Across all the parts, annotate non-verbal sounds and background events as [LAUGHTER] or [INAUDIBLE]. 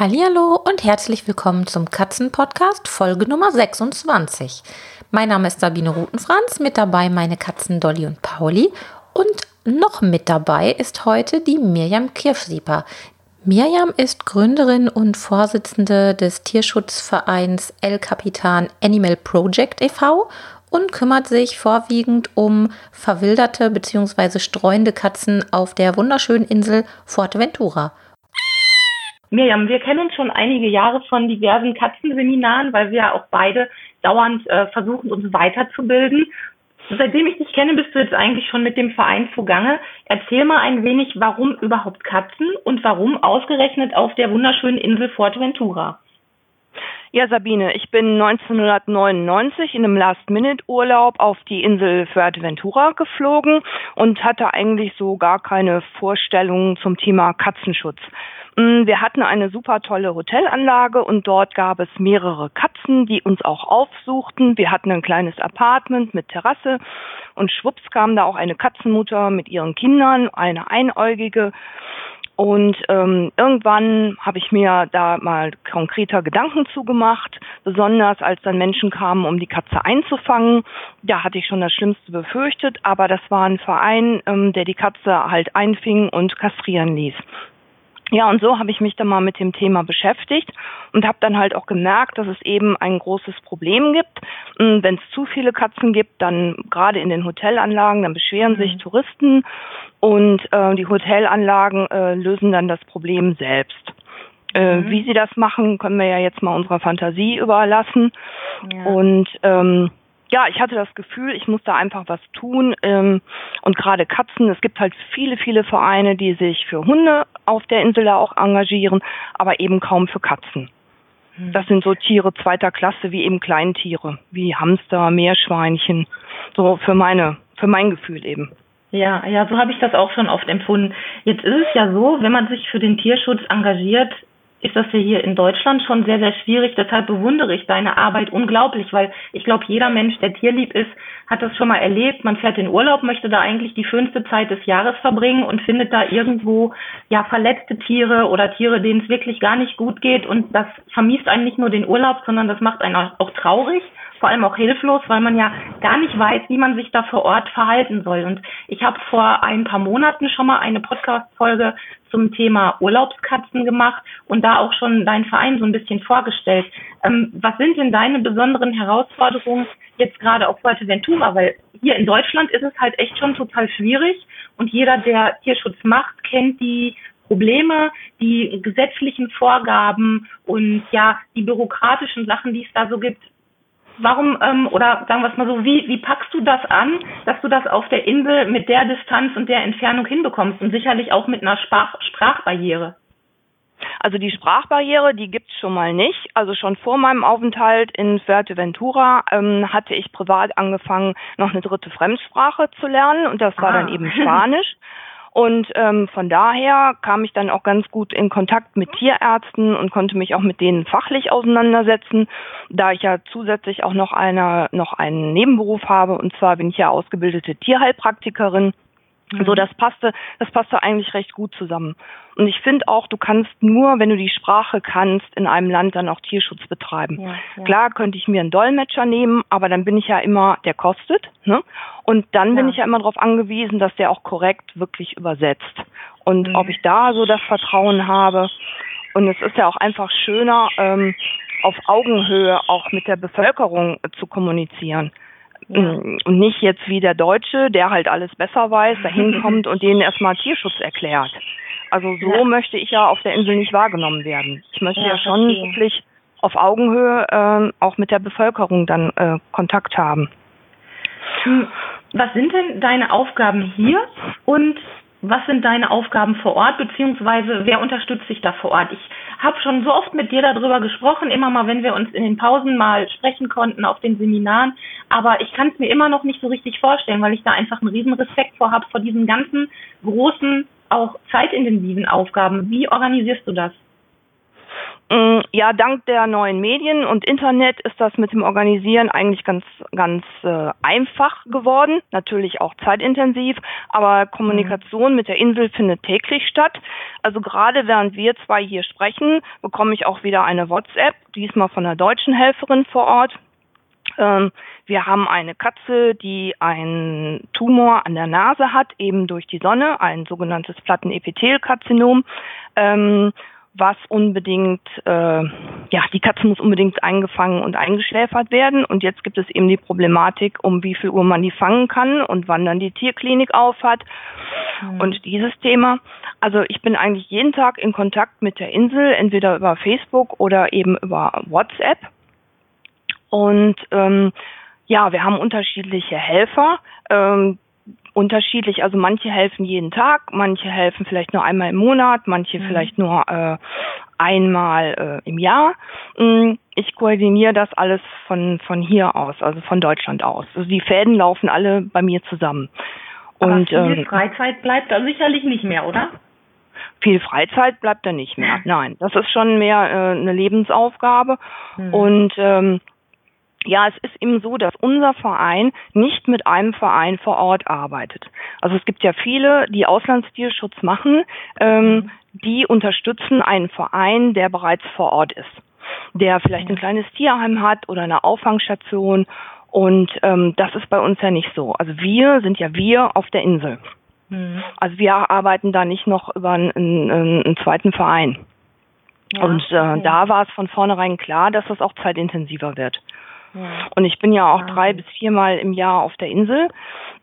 Hallo und herzlich willkommen zum Katzenpodcast Folge Nummer 26. Mein Name ist Sabine Rutenfranz, mit dabei meine Katzen Dolly und Pauli und noch mit dabei ist heute die Mirjam Kirschsieper. Mirjam ist Gründerin und Vorsitzende des Tierschutzvereins El Capitan Animal Project e.V. und kümmert sich vorwiegend um verwilderte bzw. streuende Katzen auf der wunderschönen Insel Fuerteventura. Mirjam, wir kennen uns schon einige Jahre von diversen Katzenseminaren, weil wir auch beide dauernd äh, versuchen, uns weiterzubilden. Seitdem ich dich kenne, bist du jetzt eigentlich schon mit dem Verein zugange. Erzähl mal ein wenig, warum überhaupt Katzen und warum ausgerechnet auf der wunderschönen Insel Fuerteventura? Ja, Sabine, ich bin 1999 in einem Last-Minute-Urlaub auf die Insel Fuerteventura geflogen und hatte eigentlich so gar keine Vorstellungen zum Thema Katzenschutz. Mm, wir hatten eine super tolle Hotelanlage und dort gab es mehrere Katzen, die uns auch aufsuchten. Wir hatten ein kleines Apartment mit Terrasse und schwupps kam da auch eine Katzenmutter mit ihren Kindern, eine einäugige. Und ähm, irgendwann habe ich mir da mal konkreter Gedanken zugemacht, besonders als dann Menschen kamen, um die Katze einzufangen. Da hatte ich schon das Schlimmste befürchtet, aber das war ein Verein, ähm, der die Katze halt einfing und kastrieren ließ. Ja, und so habe ich mich dann mal mit dem Thema beschäftigt und habe dann halt auch gemerkt, dass es eben ein großes Problem gibt. Hm, Wenn es zu viele Katzen gibt, dann gerade in den Hotelanlagen, dann beschweren sich mhm. Touristen und äh, die Hotelanlagen äh, lösen dann das Problem selbst. Äh, mhm. Wie sie das machen, können wir ja jetzt mal unserer Fantasie überlassen. Ja. Und ähm, ja, ich hatte das Gefühl, ich muss da einfach was tun. Ähm, und gerade Katzen, es gibt halt viele, viele Vereine, die sich für Hunde auf der Insel da auch engagieren, aber eben kaum für Katzen. Hm. Das sind so Tiere zweiter Klasse wie eben Kleintiere, wie Hamster, Meerschweinchen. So für meine, für mein Gefühl eben. Ja, ja, so habe ich das auch schon oft empfunden. Jetzt ist es ja so, wenn man sich für den Tierschutz engagiert, ist das ja hier in Deutschland schon sehr, sehr schwierig. Deshalb bewundere ich deine Arbeit unglaublich, weil ich glaube, jeder Mensch, der tierlieb ist, hat das schon mal erlebt. Man fährt in Urlaub, möchte da eigentlich die schönste Zeit des Jahres verbringen und findet da irgendwo ja verletzte Tiere oder Tiere, denen es wirklich gar nicht gut geht. Und das vermisst einen nicht nur den Urlaub, sondern das macht einen auch traurig vor allem auch hilflos, weil man ja gar nicht weiß, wie man sich da vor Ort verhalten soll. Und ich habe vor ein paar Monaten schon mal eine Podcast-Folge zum Thema Urlaubskatzen gemacht und da auch schon deinen Verein so ein bisschen vorgestellt. Ähm, was sind denn deine besonderen Herausforderungen jetzt gerade auf Fuerteventura? Weil hier in Deutschland ist es halt echt schon total schwierig und jeder, der Tierschutz macht, kennt die Probleme, die gesetzlichen Vorgaben und ja, die bürokratischen Sachen, die es da so gibt, warum, ähm, oder sagen wir es mal so, wie, wie packst du das an, dass du das auf der Insel mit der Distanz und der Entfernung hinbekommst und sicherlich auch mit einer Sprach Sprachbarriere? Also die Sprachbarriere, die gibt's schon mal nicht. Also schon vor meinem Aufenthalt in Fuerteventura ähm, hatte ich privat angefangen, noch eine dritte Fremdsprache zu lernen und das war ah. dann eben Spanisch. [LAUGHS] Und ähm, von daher kam ich dann auch ganz gut in Kontakt mit Tierärzten und konnte mich auch mit denen fachlich auseinandersetzen, da ich ja zusätzlich auch noch einer noch einen Nebenberuf habe. Und zwar bin ich ja ausgebildete Tierheilpraktikerin Mhm. So, das passte, das passte eigentlich recht gut zusammen. Und ich finde auch, du kannst nur, wenn du die Sprache kannst, in einem Land dann auch Tierschutz betreiben. Ja, ja. Klar könnte ich mir einen Dolmetscher nehmen, aber dann bin ich ja immer, der kostet, ne? Und dann ja. bin ich ja immer darauf angewiesen, dass der auch korrekt wirklich übersetzt. Und mhm. ob ich da so das Vertrauen habe. Und es ist ja auch einfach schöner, ähm, auf Augenhöhe auch mit der Bevölkerung zu kommunizieren. Ja. Und nicht jetzt wie der Deutsche, der halt alles besser weiß, dahin kommt [LAUGHS] und denen erstmal Tierschutz erklärt. Also so ja. möchte ich ja auf der Insel nicht wahrgenommen werden. Ich möchte ja, ja schon verstehe. wirklich auf Augenhöhe äh, auch mit der Bevölkerung dann äh, Kontakt haben. Hm, was sind denn deine Aufgaben hier und was sind deine Aufgaben vor Ort, beziehungsweise wer unterstützt dich da vor Ort? Ich habe schon so oft mit dir darüber gesprochen, immer mal, wenn wir uns in den Pausen mal sprechen konnten auf den Seminaren, aber ich kann es mir immer noch nicht so richtig vorstellen, weil ich da einfach einen riesen Respekt vor habe, vor diesen ganzen großen, auch zeitintensiven Aufgaben. Wie organisierst du das? Mm, ja, dank der neuen Medien und Internet ist das mit dem Organisieren eigentlich ganz, ganz äh, einfach geworden. Natürlich auch zeitintensiv, aber Kommunikation mit der Insel findet täglich statt. Also gerade während wir zwei hier sprechen, bekomme ich auch wieder eine WhatsApp, diesmal von einer deutschen Helferin vor Ort. Ähm, wir haben eine Katze, die einen Tumor an der Nase hat, eben durch die Sonne, ein sogenanntes Plattenepithelkarzinom. Ähm, was unbedingt, äh, ja, die Katze muss unbedingt eingefangen und eingeschläfert werden. Und jetzt gibt es eben die Problematik, um wie viel Uhr man die fangen kann und wann dann die Tierklinik auf hat. Mhm. Und dieses Thema. Also ich bin eigentlich jeden Tag in Kontakt mit der Insel, entweder über Facebook oder eben über WhatsApp. Und ähm, ja, wir haben unterschiedliche Helfer. Ähm, unterschiedlich. Also manche helfen jeden Tag, manche helfen vielleicht nur einmal im Monat, manche mhm. vielleicht nur äh, einmal äh, im Jahr. Mm, ich koordiniere das alles von, von hier aus, also von Deutschland aus. Also die Fäden laufen alle bei mir zusammen. Aber Und viel ähm, Freizeit bleibt da sicherlich nicht mehr, oder? Viel Freizeit bleibt da nicht mehr. Nein, das ist schon mehr äh, eine Lebensaufgabe. Mhm. Und ähm, ja, es ist eben so, dass unser Verein nicht mit einem Verein vor Ort arbeitet. Also es gibt ja viele, die Auslandstierschutz machen, ähm, die unterstützen einen Verein, der bereits vor Ort ist, der vielleicht ein kleines Tierheim hat oder eine Auffangstation. Und ähm, das ist bei uns ja nicht so. Also wir sind ja wir auf der Insel. Mhm. Also wir arbeiten da nicht noch über einen, einen, einen zweiten Verein. Ja, und äh, okay. da war es von vornherein klar, dass das auch zeitintensiver wird. Und ich bin ja auch drei bis viermal im Jahr auf der Insel.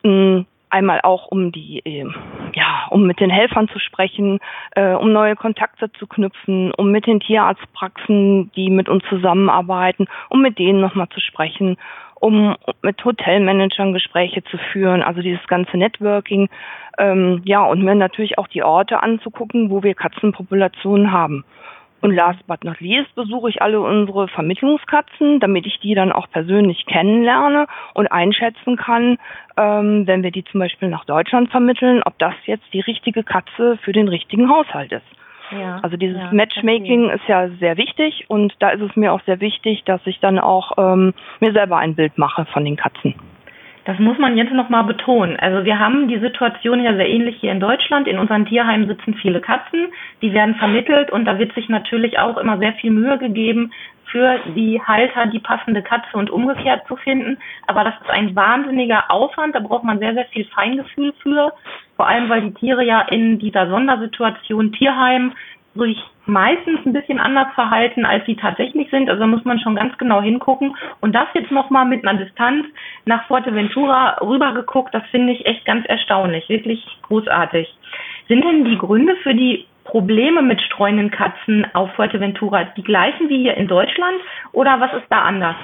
Mm, einmal auch um die, ähm, ja, um mit den Helfern zu sprechen, äh, um neue Kontakte zu knüpfen, um mit den Tierarztpraxen, die mit uns zusammenarbeiten, um mit denen nochmal zu sprechen, um mit Hotelmanagern Gespräche zu führen, also dieses ganze Networking, ähm, ja, und mir natürlich auch die Orte anzugucken, wo wir Katzenpopulationen haben. Und last but not least besuche ich alle unsere Vermittlungskatzen, damit ich die dann auch persönlich kennenlerne und einschätzen kann, ähm, wenn wir die zum Beispiel nach Deutschland vermitteln, ob das jetzt die richtige Katze für den richtigen Haushalt ist. Ja, also dieses ja, Matchmaking ist ja sehr wichtig und da ist es mir auch sehr wichtig, dass ich dann auch ähm, mir selber ein Bild mache von den Katzen. Das muss man jetzt nochmal betonen. Also wir haben die Situation ja sehr ähnlich hier in Deutschland. In unseren Tierheimen sitzen viele Katzen, die werden vermittelt und da wird sich natürlich auch immer sehr viel Mühe gegeben, für die Halter die passende Katze und umgekehrt zu finden. Aber das ist ein wahnsinniger Aufwand, da braucht man sehr, sehr viel Feingefühl für. Vor allem, weil die Tiere ja in dieser Sondersituation Tierheim sich meistens ein bisschen anders verhalten, als sie tatsächlich sind. Also muss man schon ganz genau hingucken. Und das jetzt nochmal mit einer Distanz nach Fuerteventura rübergeguckt, das finde ich echt ganz erstaunlich, wirklich großartig. Sind denn die Gründe für die Probleme mit streunenden Katzen auf Fuerteventura die gleichen wie hier in Deutschland oder was ist da anders?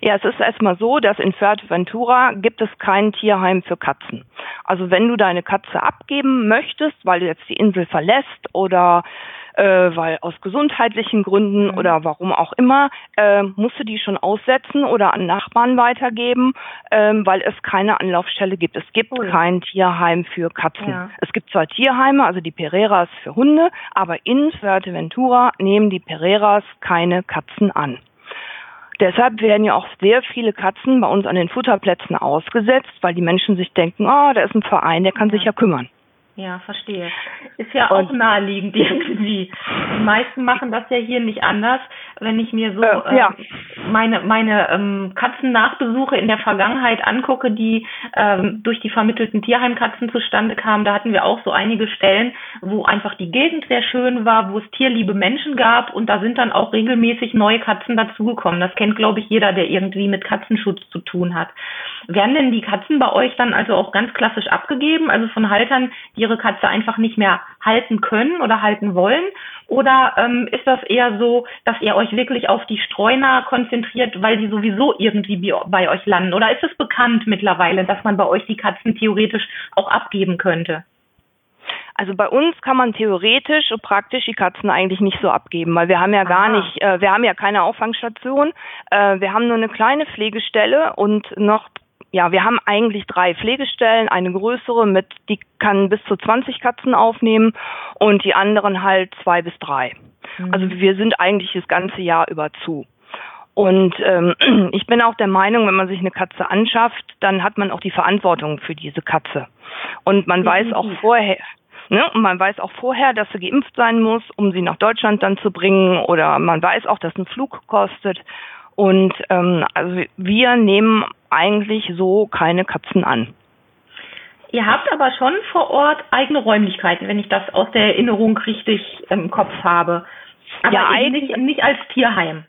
Ja, es ist erstmal so, dass in Fuerteventura gibt es kein Tierheim für Katzen. Also wenn du deine Katze abgeben möchtest, weil du jetzt die Insel verlässt oder äh, weil aus gesundheitlichen Gründen mhm. oder warum auch immer, äh, musst du die schon aussetzen oder an Nachbarn weitergeben, äh, weil es keine Anlaufstelle gibt. Es gibt cool. kein Tierheim für Katzen. Ja. Es gibt zwar Tierheime, also die Pereiras für Hunde, aber in Fuerteventura nehmen die Pereiras keine Katzen an. Deshalb werden ja auch sehr viele Katzen bei uns an den Futterplätzen ausgesetzt, weil die Menschen sich denken, ah, oh, da ist ein Verein, der kann sich ja kümmern. Ja, verstehe. Ist ja auch naheliegend irgendwie. Die meisten machen das ja hier nicht anders. Wenn ich mir so äh, ja. ähm, meine meine ähm, Katzennachbesuche in der Vergangenheit angucke, die ähm, durch die vermittelten Tierheimkatzen zustande kamen, da hatten wir auch so einige Stellen, wo einfach die Gegend sehr schön war, wo es tierliebe Menschen gab und da sind dann auch regelmäßig neue Katzen dazugekommen. Das kennt, glaube ich, jeder, der irgendwie mit Katzenschutz zu tun hat. Werden denn die Katzen bei euch dann also auch ganz klassisch abgegeben, also von Haltern, die ihre Katze einfach nicht mehr halten können oder halten wollen? Oder ähm, ist das eher so, dass ihr euch wirklich auf die Streuner konzentriert, weil die sowieso irgendwie bei euch landen? Oder ist es bekannt mittlerweile, dass man bei euch die Katzen theoretisch auch abgeben könnte? Also bei uns kann man theoretisch und praktisch die Katzen eigentlich nicht so abgeben, weil wir haben ja gar Aha. nicht, äh, wir haben ja keine Auffangstation, äh, wir haben nur eine kleine Pflegestelle und noch, ja, wir haben eigentlich drei Pflegestellen, eine größere mit, die kann bis zu 20 Katzen aufnehmen und die anderen halt zwei bis drei. Also wir sind eigentlich das ganze Jahr über zu. Und ähm, [CLEARS THROAT] ich bin auch der Meinung, wenn man sich eine Katze anschafft, dann hat man auch die Verantwortung für diese Katze. Und man weiß auch vorher, ne, und man weiß auch vorher, dass sie geimpft sein muss, um sie nach Deutschland dann zu bringen. Oder man weiß auch, dass ein Flug kostet. Und ähm, also wir nehmen eigentlich so keine Katzen an. Ihr habt aber schon vor Ort eigene Räumlichkeiten, wenn ich das aus der Erinnerung richtig im Kopf habe. Aber Ja, eigentlich- nicht, als Tierheim.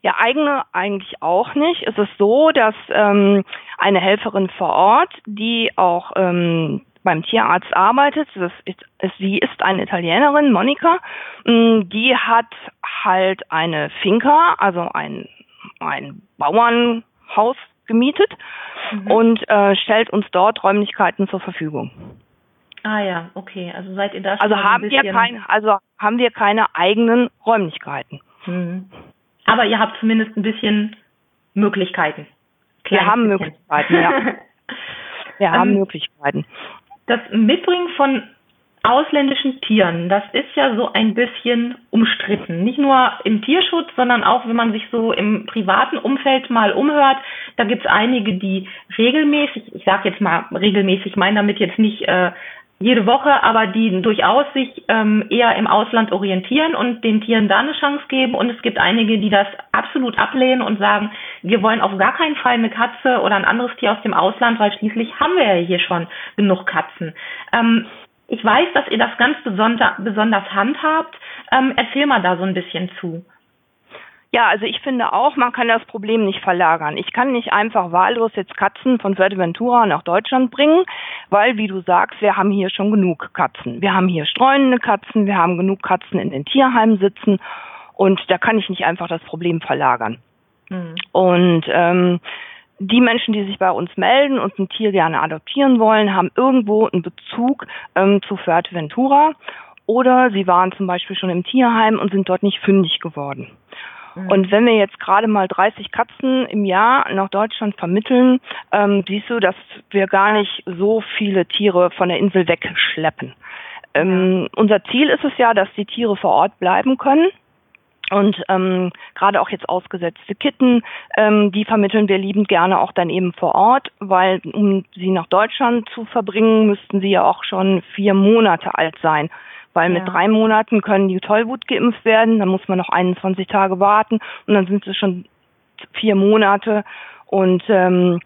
Ja, eigene eigentlich auch nicht. Es ist so, dass ähm, eine Helferin vor Ort, die auch ähm, beim Tierarzt arbeitet, das ist, sie ist eine Italienerin, Monika, mh, die hat halt eine Finca, also ein, ein Bauernhaus gemietet und äh, stellt uns dort Räumlichkeiten zur Verfügung. Ah ja, okay. Also seid ihr da schon Also mal so ein haben wir keine, also haben wir keine eigenen Räumlichkeiten. Hm. Aber ihr habt zumindest ein bisschen Möglichkeiten. Wir haben bisschen. Möglichkeiten, ja. [LAUGHS] Wir haben Ähm, Möglichkeiten. Das Mitbringen von ausländischen Tieren, das ist ja so ein bisschen umstritten. Nicht nur im Tierschutz, sondern auch, wenn man sich so im privaten Umfeld mal umhört. Da gibt es einige, die regelmäßig, ich sage jetzt mal regelmäßig, meine damit jetzt nicht äh, jede Woche, aber die durchaus sich ähm, eher im Ausland orientieren und den Tieren da eine Chance geben. Und es gibt einige, die das absolut ablehnen und sagen, wir wollen auf gar keinen Fall eine Katze oder ein anderes Tier aus dem Ausland, weil schließlich haben wir ja hier schon genug Katzen. Ähm, ich weiß, dass ihr das ganz besonder, besonders handhabt. Ähm, erzähl mal da so ein bisschen zu. Ja, also ich finde auch, man kann das Problem nicht verlagern. Ich kann nicht einfach wahllos jetzt Katzen von Fuerteventura nach Deutschland bringen, weil, wie du sagst, wir haben hier schon genug Katzen. Wir haben hier streunende Katzen, wir haben genug Katzen in den Tierheimen sitzen und da kann ich nicht einfach das Problem verlagern. Hm. Und ähm, die Menschen, die sich bei uns melden und ein Tier gerne adoptieren wollen, haben irgendwo einen Bezug ähm, zu Fuerteventura oder sie waren zum Beispiel schon im Tierheim und sind dort nicht fündig geworden. Und wenn wir jetzt gerade mal 30 Katzen im Jahr nach Deutschland vermitteln, ähm, siehst du, dass wir gar nicht so viele Tiere von der Insel wegschleppen. Ähm, Unser Ziel ist es ja, dass die Tiere vor Ort bleiben können. Und ähm, gerade auch jetzt ausgesetzte Kitten, ähm, die vermitteln wir liebend gerne auch dann eben vor Ort, weil um sie nach Deutschland zu verbringen, müssten sie ja auch schon vier Monate alt sein. Weil mit Ja. drei Monaten können die Tollwut geimpft werden, dann muss man noch 21 Tage warten und dann sind sie schon vier Monate und ähm,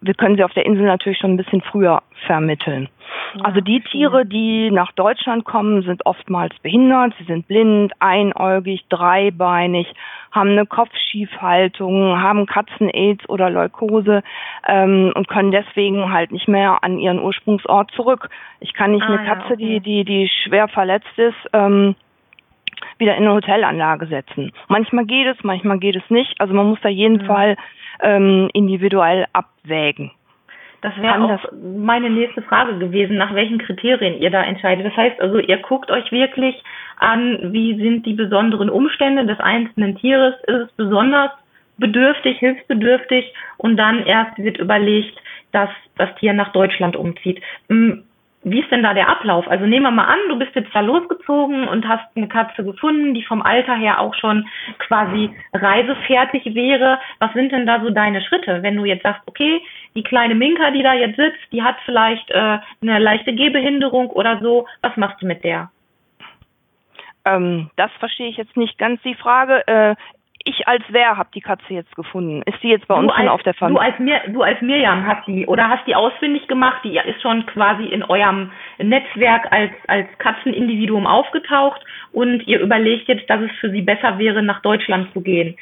wir können sie auf der Insel natürlich schon ein bisschen früher vermitteln. also die Tiere, die nach Deutschland kommen, sind oftmals behindert, sie sind blind, einäugig, dreibeinig, haben eine Kopfschiefhaltung, haben Katzen-Aids oder Leukose ähm, und können deswegen halt nicht mehr an ihren Ursprungsort zurück. Ich kann nicht Ah, eine ja, Katze, okay. die, die, die schwer verletzt ist, ähm, wieder in eine Hotelanlage setzen. Manchmal geht es, manchmal geht es nicht. Also man muss da jeden Mhm. Fall ähm, individuell abwägen. Das wäre auch das- meine nächste Frage gewesen, nach welchen Kriterien ihr da entscheidet. Das heißt also, ihr guckt euch wirklich an, wie sind die besonderen Umstände des einzelnen Tieres, ist es besonders bedürftig, hilfsbedürftig und dann erst wird überlegt, dass das Tier nach Deutschland umzieht. Wie ist denn da der Ablauf? Also nehmen wir mal an, du bist jetzt da losgezogen und hast eine Katze gefunden, die vom Alter her auch schon quasi reisefertig wäre. Was sind denn da so deine Schritte, wenn du jetzt sagst, okay, die kleine Minka, die da jetzt sitzt, die hat vielleicht äh, eine leichte Gehbehinderung oder so. Was machst du mit der? Ähm, das verstehe ich jetzt nicht ganz die Frage. Äh, ich als wer habe die Katze jetzt gefunden? Ist die jetzt bei uns du, schon als, auf der du Familie? als Mir, du als Mirjam hast die oder hast die ausfindig gemacht, die ist schon quasi in eurem Netzwerk als als Katzenindividuum aufgetaucht und ihr überlegt jetzt, dass es für sie besser wäre, nach Deutschland zu gehen.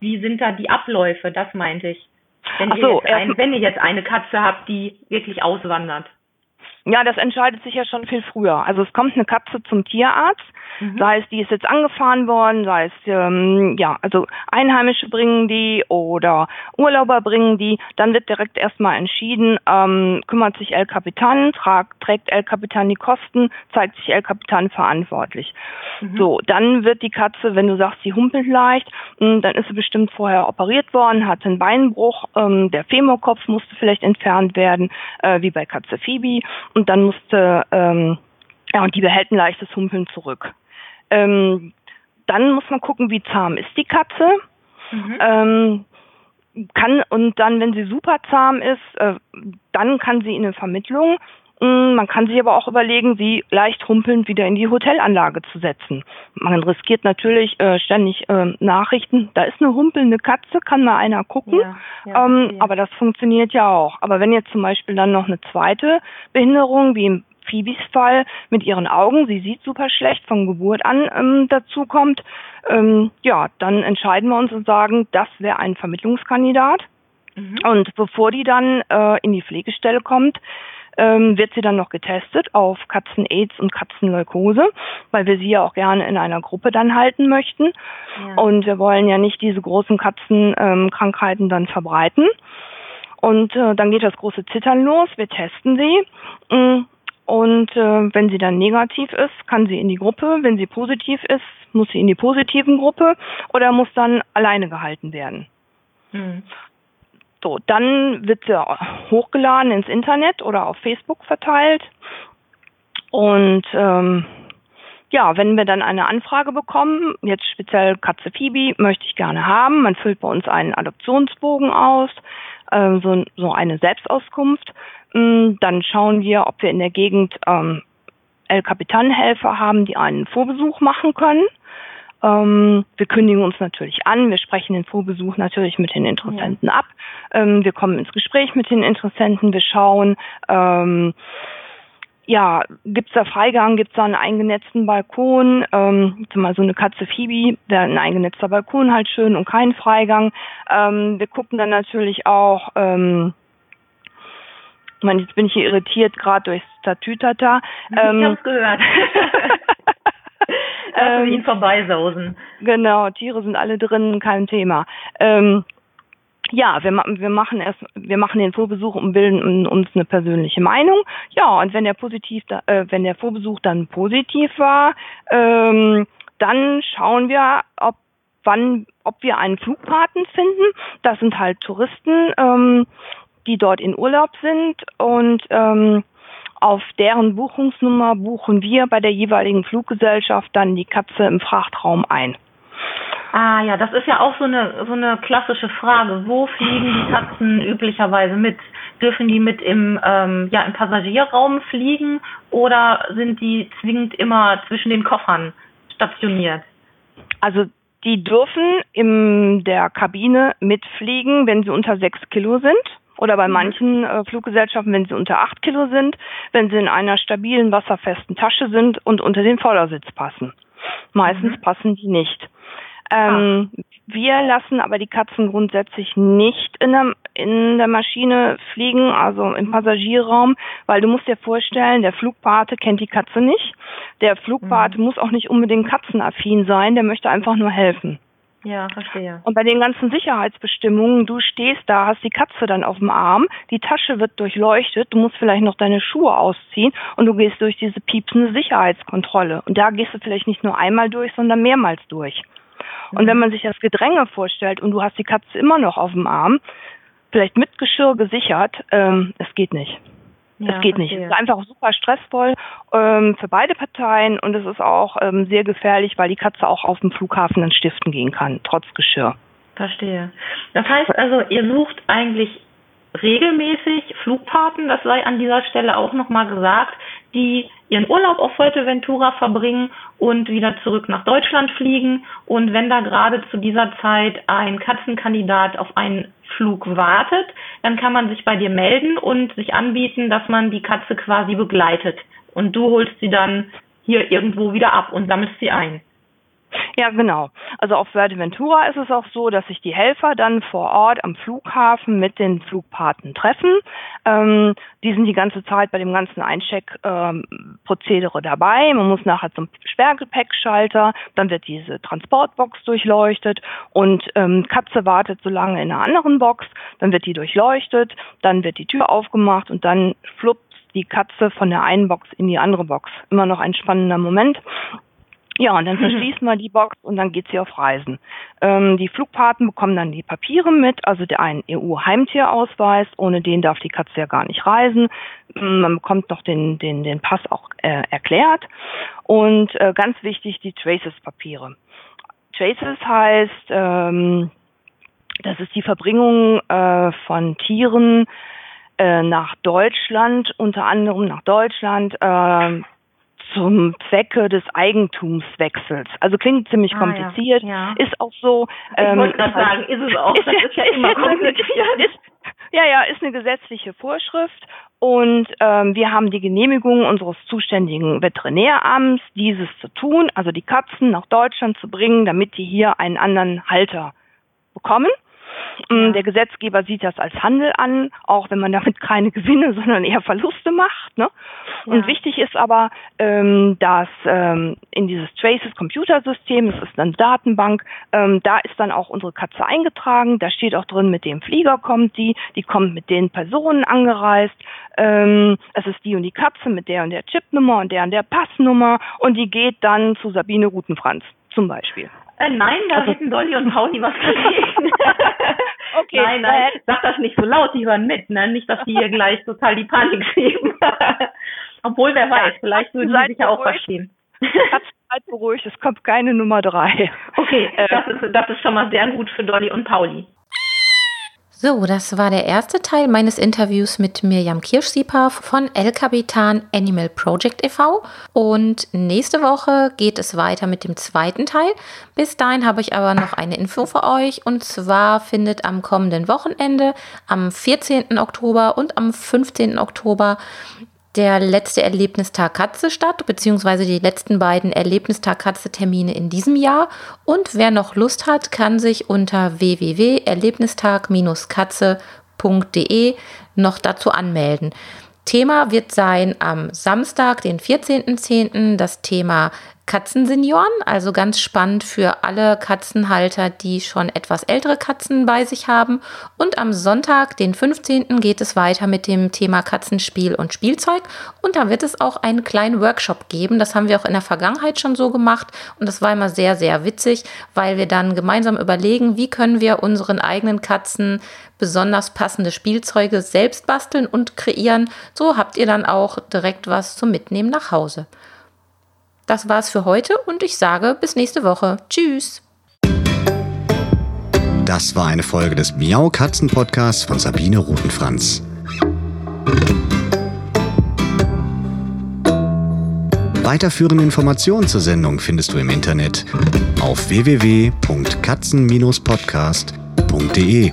Wie sind da die Abläufe? Das meinte ich. Wenn, Ach ihr, so, jetzt ein, wenn ihr jetzt eine Katze habt, die wirklich auswandert. Ja, das entscheidet sich ja schon viel früher. Also es kommt eine Katze zum Tierarzt, mhm. sei es, die ist jetzt angefahren worden, sei es, ähm, ja, also Einheimische bringen die oder Urlauber bringen die, dann wird direkt erstmal entschieden, ähm, kümmert sich El Capitan, tragt, trägt El Capitan die Kosten, zeigt sich El Capitan verantwortlich. Mhm. So, dann wird die Katze, wenn du sagst, sie humpelt leicht, hm, dann ist sie bestimmt vorher operiert worden, hat einen Beinbruch, ähm, der Femurkopf musste vielleicht entfernt werden, äh, wie bei Katze Phoebe und dann musste, ähm, ja, und die behält ein leichtes Humpeln zurück. Ähm, dann muss man gucken, wie zahm ist die Katze. Mhm. Ähm, kann und dann, wenn sie super zahm ist, äh, dann kann sie in eine Vermittlung. Mm, man kann sich aber auch überlegen, sie leicht humpelnd wieder in die Hotelanlage zu setzen. Man riskiert natürlich äh, ständig äh, Nachrichten. Da ist eine humpelnde Katze, kann mal einer gucken. Ja, ja, ähm, aber das funktioniert ja auch. Aber wenn jetzt zum Beispiel dann noch eine zweite Behinderung, wie im Phoebes Fall mit ihren Augen, sie sieht super schlecht von Geburt an ähm, dazu kommt, ähm, ja, dann entscheiden wir uns und sagen, das wäre ein Vermittlungskandidat. Mhm. Und bevor die dann äh, in die Pflegestelle kommt, ähm, wird sie dann noch getestet auf Katzen-Aids und Katzenleukose, weil wir sie ja auch gerne in einer Gruppe dann halten möchten. Ja. Und wir wollen ja nicht diese großen Katzenkrankheiten ähm, dann verbreiten. Und äh, dann geht das große Zittern los. Wir testen sie. Mm, und äh, wenn sie dann negativ ist, kann sie in die Gruppe. Wenn sie positiv ist, muss sie in die positiven Gruppe oder muss dann alleine gehalten werden. Mhm. So, dann wird sie hochgeladen ins Internet oder auf Facebook verteilt. Und ähm, ja, wenn wir dann eine Anfrage bekommen, jetzt speziell Katze Phoebe, möchte ich gerne haben. Man füllt bei uns einen Adoptionsbogen aus, äh, so, so eine Selbstauskunft. Mm, dann schauen wir, ob wir in der Gegend ähm, El Capitan-Helfer haben, die einen Vorbesuch machen können. Ähm, wir kündigen uns natürlich an, wir sprechen den Vorbesuch natürlich mit den Interessenten ja. ab. Ähm, wir kommen ins Gespräch mit den Interessenten, wir schauen, ähm, ja, gibt's da Freigang, gibt's da einen eingenetzten Balkon, ähm, zum Beispiel so eine Katze Phoebe, wäre ein eingenetzter Balkon halt schön und kein Freigang. Ähm, wir gucken dann natürlich auch, ähm, ich meine, jetzt bin ich hier irritiert, gerade durchs Tatütata. Ähm, ich hab's gehört. [LAUGHS] [LAUGHS] [LAUGHS] Wir ihn vorbeisausen. Genau, Tiere sind alle drin, kein Thema. Ähm, ja, wir, wir machen erst, wir machen den Vorbesuch und bilden uns eine persönliche Meinung. Ja, und wenn der positiv, äh, wenn der Vorbesuch dann positiv war, ähm, dann schauen wir, ob wann, ob wir einen Flugpaten finden. Das sind halt Touristen, ähm, die dort in Urlaub sind und ähm, auf deren Buchungsnummer buchen wir bei der jeweiligen Fluggesellschaft dann die Katze im Frachtraum ein. Ah ja, das ist ja auch so eine so eine klassische Frage. Wo fliegen die Katzen üblicherweise mit? Dürfen die mit im ähm, ja im Passagierraum fliegen oder sind die zwingend immer zwischen den Koffern stationiert? Also die dürfen in der Kabine mitfliegen, wenn sie unter sechs Kilo sind oder bei mhm. manchen äh, Fluggesellschaften, wenn sie unter acht Kilo sind, wenn sie in einer stabilen, wasserfesten Tasche sind und unter den Vordersitz passen. Meistens mhm. passen die nicht. Ähm, ah. Wir lassen aber die Katzen grundsätzlich nicht in der, in der Maschine fliegen, also im Passagierraum, weil du musst dir vorstellen, der Flugpate kennt die Katze nicht. Der Flugpate mhm. muss auch nicht unbedingt katzenaffin sein, der möchte einfach nur helfen. Ja, verstehe. Und bei den ganzen Sicherheitsbestimmungen, du stehst da, hast die Katze dann auf dem Arm, die Tasche wird durchleuchtet, du musst vielleicht noch deine Schuhe ausziehen und du gehst durch diese piepsende Sicherheitskontrolle. Und da gehst du vielleicht nicht nur einmal durch, sondern mehrmals durch. Und wenn mhm. man sich das Gedränge vorstellt und du hast die Katze immer noch auf dem Arm, vielleicht mit Geschirr gesichert, ähm, es geht nicht. Ja, es geht nicht. Es ist einfach super stressvoll ähm, für beide Parteien und es ist auch ähm, sehr gefährlich, weil die Katze auch auf dem Flughafen dann stiften gehen kann, trotz Geschirr. Verstehe. Das heißt also, ihr sucht eigentlich regelmäßig Flugpaten, das sei an dieser Stelle auch nochmal gesagt, die ihren Urlaub auf Fuerteventura verbringen und wieder zurück nach Deutschland fliegen. Und wenn da gerade zu dieser Zeit ein Katzenkandidat auf einen Flug wartet, dann kann man sich bei dir melden und sich anbieten, dass man die Katze quasi begleitet. Und du holst sie dann hier irgendwo wieder ab und sammelst sie ein. Ja, genau. Also auf Fuerteventura ist es auch so, dass sich die Helfer dann vor Ort am Flughafen mit den Flugpaten treffen. Ähm, die sind die ganze Zeit bei dem ganzen Eincheck-Prozedere ähm, dabei. Man muss nachher zum Sperrgepäckschalter, dann wird diese Transportbox durchleuchtet und ähm, Katze wartet so lange in einer anderen Box, dann wird die durchleuchtet, dann wird die Tür aufgemacht und dann fluppt die Katze von der einen Box in die andere Box. Immer noch ein spannender Moment. Ja, und dann [LAUGHS] verschließen wir die Box und dann geht sie auf Reisen. Ähm, die Flugpaten bekommen dann die Papiere mit, also der einen EU-Heimtierausweis, ohne den darf die Katze ja gar nicht reisen. Mm, man bekommt noch den, den, den Pass auch äh, erklärt. Und äh, ganz wichtig, die Traces-Papiere. Traces heißt, ähm, das ist die Verbringung äh, von Tieren äh, nach Deutschland, unter anderem nach Deutschland, äh, zum Zwecke des Eigentumswechsels. Also klingt ziemlich kompliziert, ah, ja. Ja. ist auch so. Ich ähm, wollte gerade sagen, ist es auch. Ist, das ist ja immer [LAUGHS] kompliziert. Ist, ja, ja, ist eine gesetzliche Vorschrift und ähm, wir haben die Genehmigung unseres zuständigen Veterinäramts, dieses zu tun, also die Katzen nach Deutschland zu bringen, damit die hier einen anderen Halter bekommen. Mm, ja. Der Gesetzgeber sieht das als Handel an, auch wenn man damit [LAUGHS] keine Gewinne, sondern eher Verluste macht. Ne? Ja. Und wichtig ist aber, ähm, dass ähm, in dieses Traces Computersystem, das ist eine Datenbank, ähm, da ist dann auch unsere Katze eingetragen. Da steht auch drin, mit dem Flieger kommt die, die kommt mit den Personen angereist. Ähm, es ist die und die Katze mit der und der Chipnummer und der und der Passnummer und die geht dann zu Sabine Rutenfranz zum Beispiel. Äh, nein, da also, hätten Dolly und Pauli was dagegen. [LAUGHS] okay. Nein, nein, sag das nicht so laut, die hören mit, ne? Nicht, dass die hier gleich total die Panik kriegen. [LAUGHS] Obwohl, wer weiß, vielleicht würden die sich ja auch verstehen. Seid beruhigt, es kommt keine Nummer drei. Okay, äh, das ist, das ist schon mal sehr gut für Dolly und Pauli. So, das war der erste Teil meines Interviews mit Mirjam Kirschsieper von El Capitan Animal Project e.V. Und nächste Woche geht es weiter mit dem zweiten Teil. Bis dahin habe ich aber noch eine Info für euch. Und zwar findet am kommenden Wochenende, am 14. Oktober und am 15. Oktober, der letzte Erlebnistag Katze statt, beziehungsweise die letzten beiden Erlebnistag Katze-Termine in diesem Jahr. Und wer noch Lust hat, kann sich unter www.erlebnistag-katze.de noch dazu anmelden. Thema wird sein am Samstag, den 14.10., das Thema Katzensenioren, also ganz spannend für alle Katzenhalter, die schon etwas ältere Katzen bei sich haben. Und am Sonntag, den 15., geht es weiter mit dem Thema Katzenspiel und Spielzeug. Und da wird es auch einen kleinen Workshop geben. Das haben wir auch in der Vergangenheit schon so gemacht. Und das war immer sehr, sehr witzig, weil wir dann gemeinsam überlegen, wie können wir unseren eigenen Katzen besonders passende Spielzeuge selbst basteln und kreieren. So habt ihr dann auch direkt was zum Mitnehmen nach Hause. Das war's für heute und ich sage bis nächste Woche. Tschüss. Das war eine Folge des Miau Katzen Podcasts von Sabine Rutenfranz. Weiterführende Informationen zur Sendung findest du im Internet auf www.katzen-podcast.de.